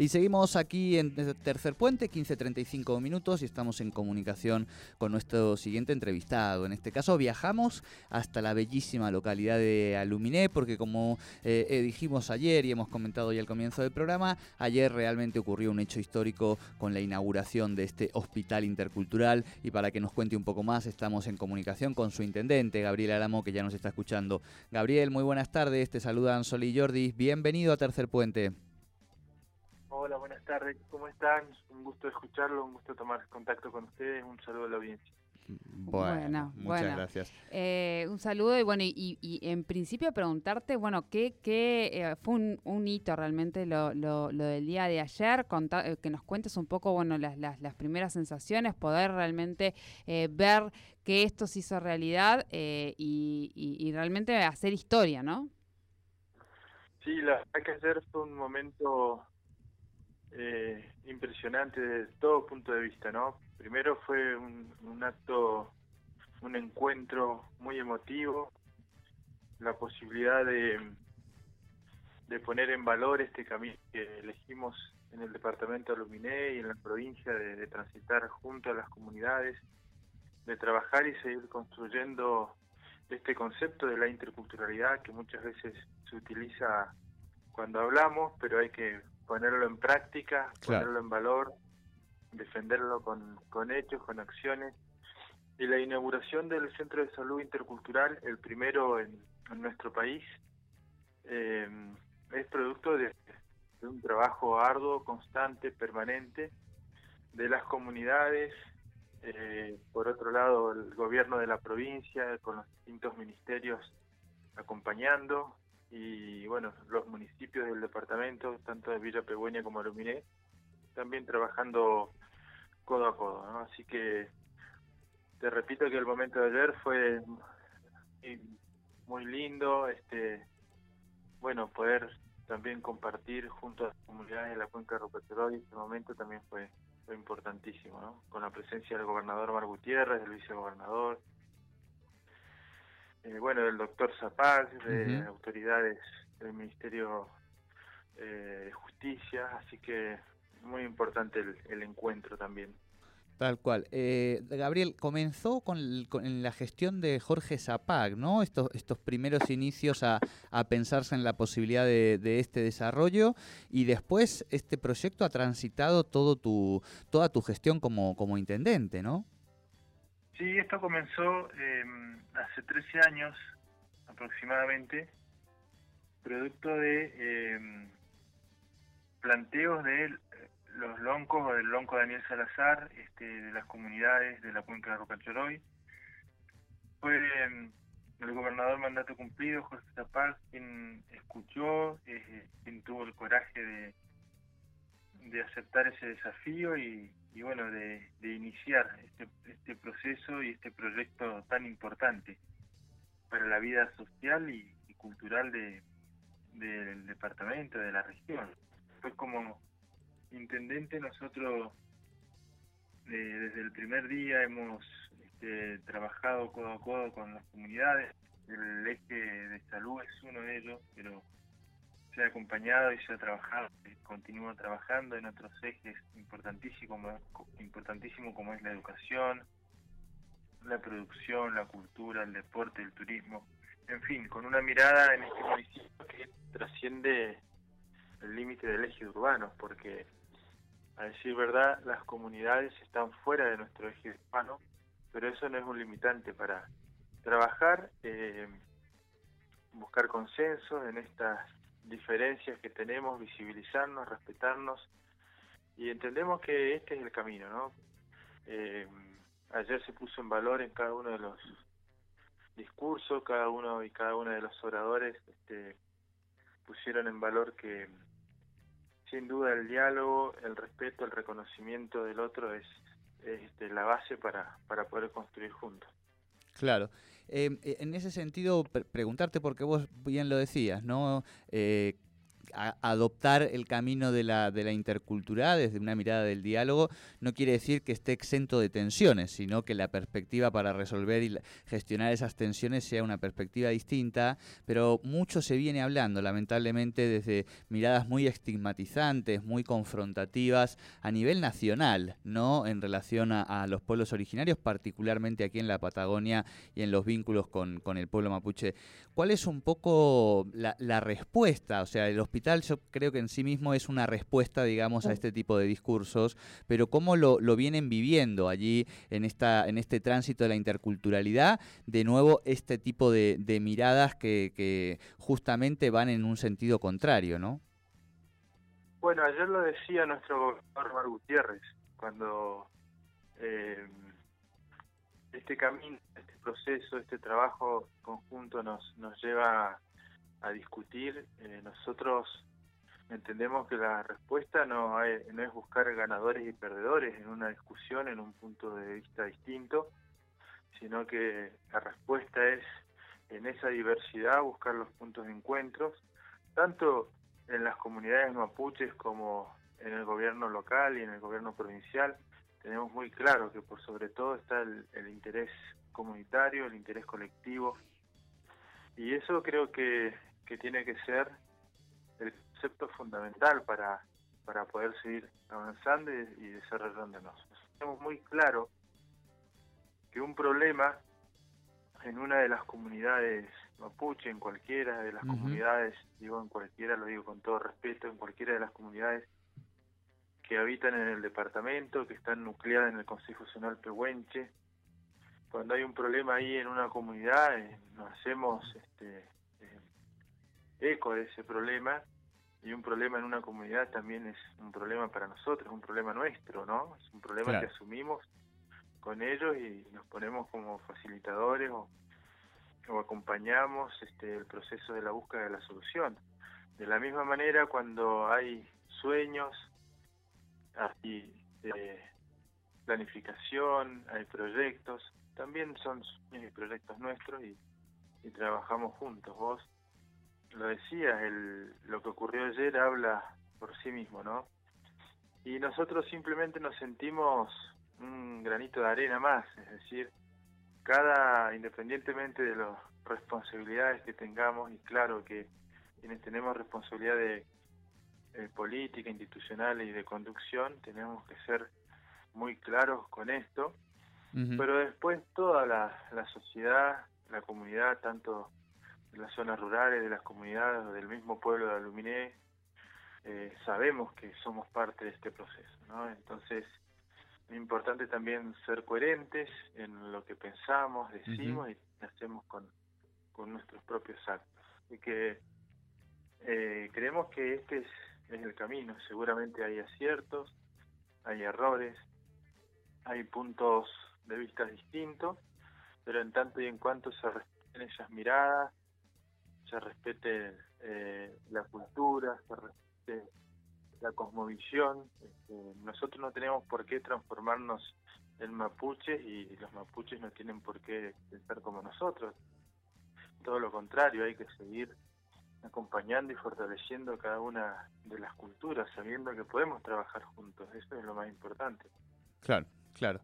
Y seguimos aquí en Tercer Puente, 15.35 minutos y estamos en comunicación con nuestro siguiente entrevistado. En este caso viajamos hasta la bellísima localidad de Aluminé porque como eh, eh, dijimos ayer y hemos comentado ya al comienzo del programa, ayer realmente ocurrió un hecho histórico con la inauguración de este hospital intercultural y para que nos cuente un poco más estamos en comunicación con su intendente, Gabriel Aramo, que ya nos está escuchando. Gabriel, muy buenas tardes, te saludan Sol y Jordi, bienvenido a Tercer Puente. Hola, buenas tardes, ¿cómo están? Un gusto escucharlo, un gusto tomar contacto con ustedes, un saludo a la audiencia. Bueno, muchas gracias. Eh, un saludo y bueno, y, en principio preguntarte, bueno, ¿qué, qué eh, fue un, hito realmente lo, lo, del día de ayer? Eh, que nos cuentes un poco, bueno, las, las, las primeras sensaciones, poder realmente ver que esto se hizo realidad y, y, realmente hacer historia, ¿no? Sí, la verdad que ayer fue un momento eh, impresionante desde todo punto de vista, ¿no? Primero fue un, acto, un encuentro muy emotivo, la posibilidad de, de poner en valor este camino que elegimos en el departamento de Luminé y en la provincia de, transitar junto a las comunidades, de trabajar y seguir construyendo este concepto de la interculturalidad que muchas veces se utiliza cuando hablamos, pero hay que ponerlo en práctica, ponerlo en valor, defenderlo con, con hechos, con acciones. Y la inauguración del Centro de Salud Intercultural, el primero en, nuestro país, eh, es producto de, un trabajo arduo, constante, permanente de las comunidades, eh, por otro lado el gobierno de la provincia con los distintos ministerios acompañando, y bueno, los municipios del departamento, tanto de Villa Pegüeña como de Luminé, también trabajando codo a codo, ¿no? Así que te repito que el momento de ayer fue muy lindo, este bueno, poder también compartir junto a las comunidades de la cuenca de este momento también fue, fue importantísimo, ¿no? Con la presencia del gobernador Mar Gutiérrez, del vicegobernador, eh, bueno, del doctor Zapag, de autoridades del Ministerio eh, de Justicia, así que muy importante el, encuentro también. Tal cual. Eh, Gabriel, comenzó con, la gestión de Jorge Zapag, ¿no? Estos, estos primeros inicios a, pensarse en la posibilidad de, este desarrollo y después este proyecto ha transitado todo tu, toda tu gestión como, como intendente, ¿no? Sí, esto comenzó em, hace 13 años aproximadamente, producto de em, planteos de los loncos o del lonco Daniel Salazar, este, de las comunidades de la cuenca de Rocachoroy. Fue em, el gobernador mandato cumplido, José Zapag, quien escuchó, eh, quien tuvo el coraje de, de aceptar ese desafío y, y bueno, de, iniciar este, este proceso y este proyecto tan importante para la vida social y, cultural de, del departamento, de la región. Fue como intendente nosotros eh, desde el primer día hemos este, trabajado codo a codo con las comunidades. El eje de salud es uno de ellos, pero se ha acompañado y se ha trabajado, continúa trabajando en otros ejes importantísimos, importantísimo como es la educación, la producción, la cultura, el deporte, el turismo, en fin, con una mirada en este municipio que trasciende el límite del eje urbano, porque a decir verdad, las comunidades están fuera de nuestro eje urbano, pero eso no es un limitante para trabajar, eh, buscar consenso en estas diferencias que tenemos, visibilizarnos, respetarnos y entendemos que este es el camino, ¿no? Eh, ayer se puso en valor en cada uno de los discursos, cada uno y cada uno de los oradores este, pusieron en valor que sin duda el diálogo, el respeto, el reconocimiento del otro es, este, la base para, para poder construir juntos. Claro. Eh, en ese sentido, preguntarte, porque vos bien lo decías, ¿no? Eh, adoptar el camino de la, de desde una mirada del diálogo no quiere decir que esté exento de tensiones, sino que la perspectiva para resolver y gestionar esas tensiones sea una perspectiva distinta, pero mucho se viene hablando, lamentablemente, desde miradas muy estigmatizantes, muy confrontativas a nivel nacional, ¿no? En relación a, los pueblos originarios, particularmente aquí en la Patagonia y en los vínculos con, con el pueblo mapuche. ¿Cuál es un poco la, la respuesta? O sea, el hospital yo creo que en sí mismo es una respuesta, digamos, a este tipo de discursos, pero ¿cómo lo, lo vienen viviendo allí en, esta, en este tránsito de la interculturalidad? De nuevo, este tipo de, de miradas que, que justamente van en un sentido contrario, ¿no? Bueno, ayer lo decía nuestro gobernador Gutiérrez, cuando eh, este camino, este proceso, este trabajo conjunto nos, nos lleva a discutir, eh, nosotros entendemos que la respuesta no, no es buscar ganadores y perdedores en una discusión, en un punto de vista distinto, sino que la respuesta es en esa diversidad buscar los puntos de encuentros, tanto en las comunidades mapuches como en el gobierno local y en el gobierno provincial. Tenemos muy claro que por sobre todo está el, el interés comunitario, el interés colectivo, y eso creo que que tiene que ser el concepto fundamental para, para poder seguir avanzando y, desarrollándonos. Tenemos muy claro que un problema en una de las comunidades mapuche, en cualquiera de las comunidades, digo en cualquiera, lo digo con todo respeto, en cualquiera de las comunidades que habitan en el departamento, que están nucleadas en el Consejo Nacional Pehuenche, cuando hay un problema ahí en una comunidad, eh, nos hacemos este, eco de ese problema y un problema en una comunidad también es un problema para nosotros, un problema nuestro, ¿no? Es un problema que asumimos con ellos y nos ponemos como facilitadores o, acompañamos este, el proceso de la búsqueda de la solución. De la misma manera, cuando hay sueños, hay eh, planificación, hay proyectos, también son sueños y proyectos nuestros y, y trabajamos juntos. Vos lo decía, el, lo que ocurrió ayer habla por sí mismo, ¿no? Y nosotros simplemente nos sentimos un granito de arena más, es decir, cada, independientemente de las responsabilidades que tengamos, y claro que quienes tenemos responsabilidad de política, institucional y de conducción, tenemos que ser muy claros con esto, pero después toda la, la sociedad, la comunidad, tanto de las zonas rurales, de las comunidades, del mismo pueblo de Aluminé, eh, sabemos que somos parte de este proceso, ¿no? Entonces, es importante también ser coherentes en lo que pensamos, decimos y hacemos con, con nuestros propios actos. Y que eh, creemos que este es, es el camino. Seguramente hay aciertos, hay errores, hay puntos de vista distintos, pero en tanto y en cuanto se respeten esas miradas, se respete eh, la cultura, se respete la cosmovisión. Este, nosotros no tenemos por qué transformarnos en mapuches y los mapuches no tienen por qué pensar como nosotros. Todo lo contrario, hay que seguir acompañando y fortaleciendo cada una de las culturas, sabiendo que podemos trabajar juntos. Eso es lo más importante. Claro, claro.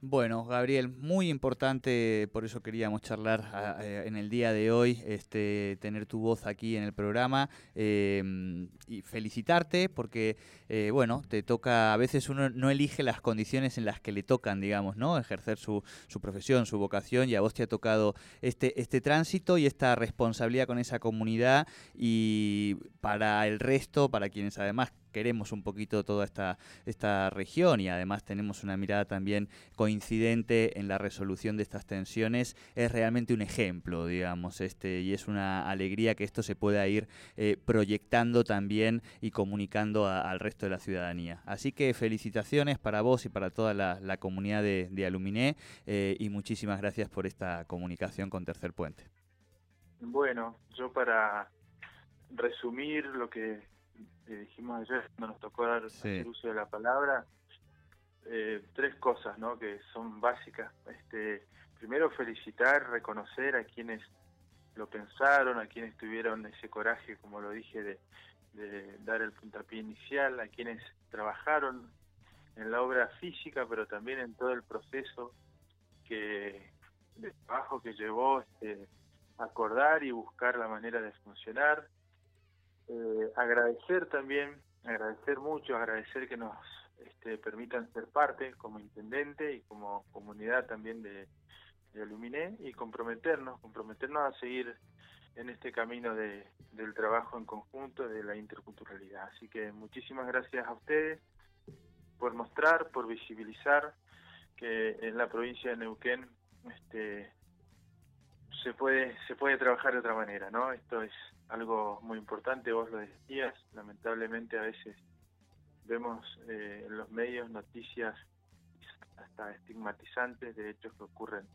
Bueno, Gabriel, muy importante, por eso queríamos charlar en el día de hoy, este, tener tu voz aquí en el programa em, y felicitarte porque, eh, bueno, te toca, a veces uno no elige las condiciones en las que le tocan, digamos, ¿no? Ejercer su, su profesión, su vocación y a vos te ha tocado este, este tránsito y esta responsabilidad con esa comunidad y para el resto, para quienes además queremos un poquito toda esta, esta región y además tenemos una mirada también coincidente en la resolución de estas tensiones, es realmente un ejemplo, digamos, este, y es una alegría que esto se pueda ir eh, proyectando también y comunicando al resto de la ciudadanía. Así que felicitaciones para vos y para toda la, comunidad de, de Aluminé eh, y muchísimas gracias por esta comunicación con Tercer Puente. Bueno, yo para resumir lo que dijimos ayer cuando nos tocó dar el uso de la palabra, eh, tres cosas ¿no? que son básicas. Este, primero felicitar, reconocer a quienes lo pensaron, a quienes tuvieron ese coraje, como lo dije, de, de dar el puntapié inicial, a quienes trabajaron en la obra física, pero también en todo el proceso que de trabajo que llevó este, acordar y buscar la manera de funcionar. Eh, agradecer también, agradecer mucho, agradecer que nos este, permitan ser parte como intendente y como comunidad también de, de Aluminé y comprometernos, comprometernos a seguir en este camino de, del trabajo en conjunto, de la interculturalidad. Así que muchísimas gracias a ustedes por mostrar, por visibilizar que en la provincia de Neuquén este, se puede se puede trabajar de otra manera, ¿no? Esto es algo muy importante, vos lo decías, lamentablemente a veces vemos eh, en los medios noticias hasta estigmatizantes de hechos que ocurren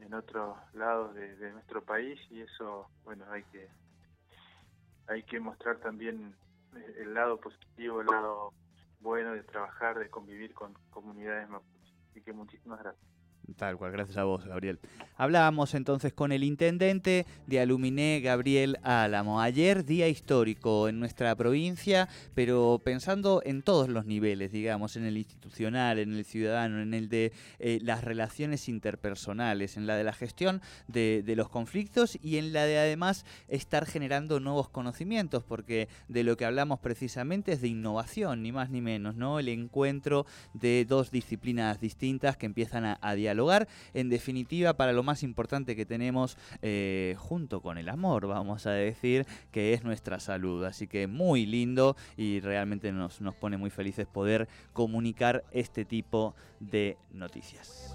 en otros lados de, nuestro país y eso, bueno, hay que hay que mostrar también eh, el lado positivo, el lado bueno de trabajar, de convivir con comunidades mapuches. Así que muchísimas gracias. Tal cual, gracias a vos, Gabriel. Hablábamos entonces con el intendente de Aluminé, Gabriel Álamo. Ayer, día histórico en nuestra provincia, pero pensando en todos los niveles, digamos, en el institucional, en el ciudadano, en el de eh, las relaciones interpersonales, en la de la gestión de, los conflictos y en la de además estar generando nuevos conocimientos, porque de lo que hablamos precisamente es de innovación, ni más ni menos, ¿no? El encuentro de dos disciplinas distintas que empiezan a dialogar dialogar, en definitiva, para lo más importante que tenemos eh, junto con el amor, vamos a decir, que es nuestra salud. Así que muy lindo y realmente nos, nos pone muy felices poder comunicar este tipo de noticias.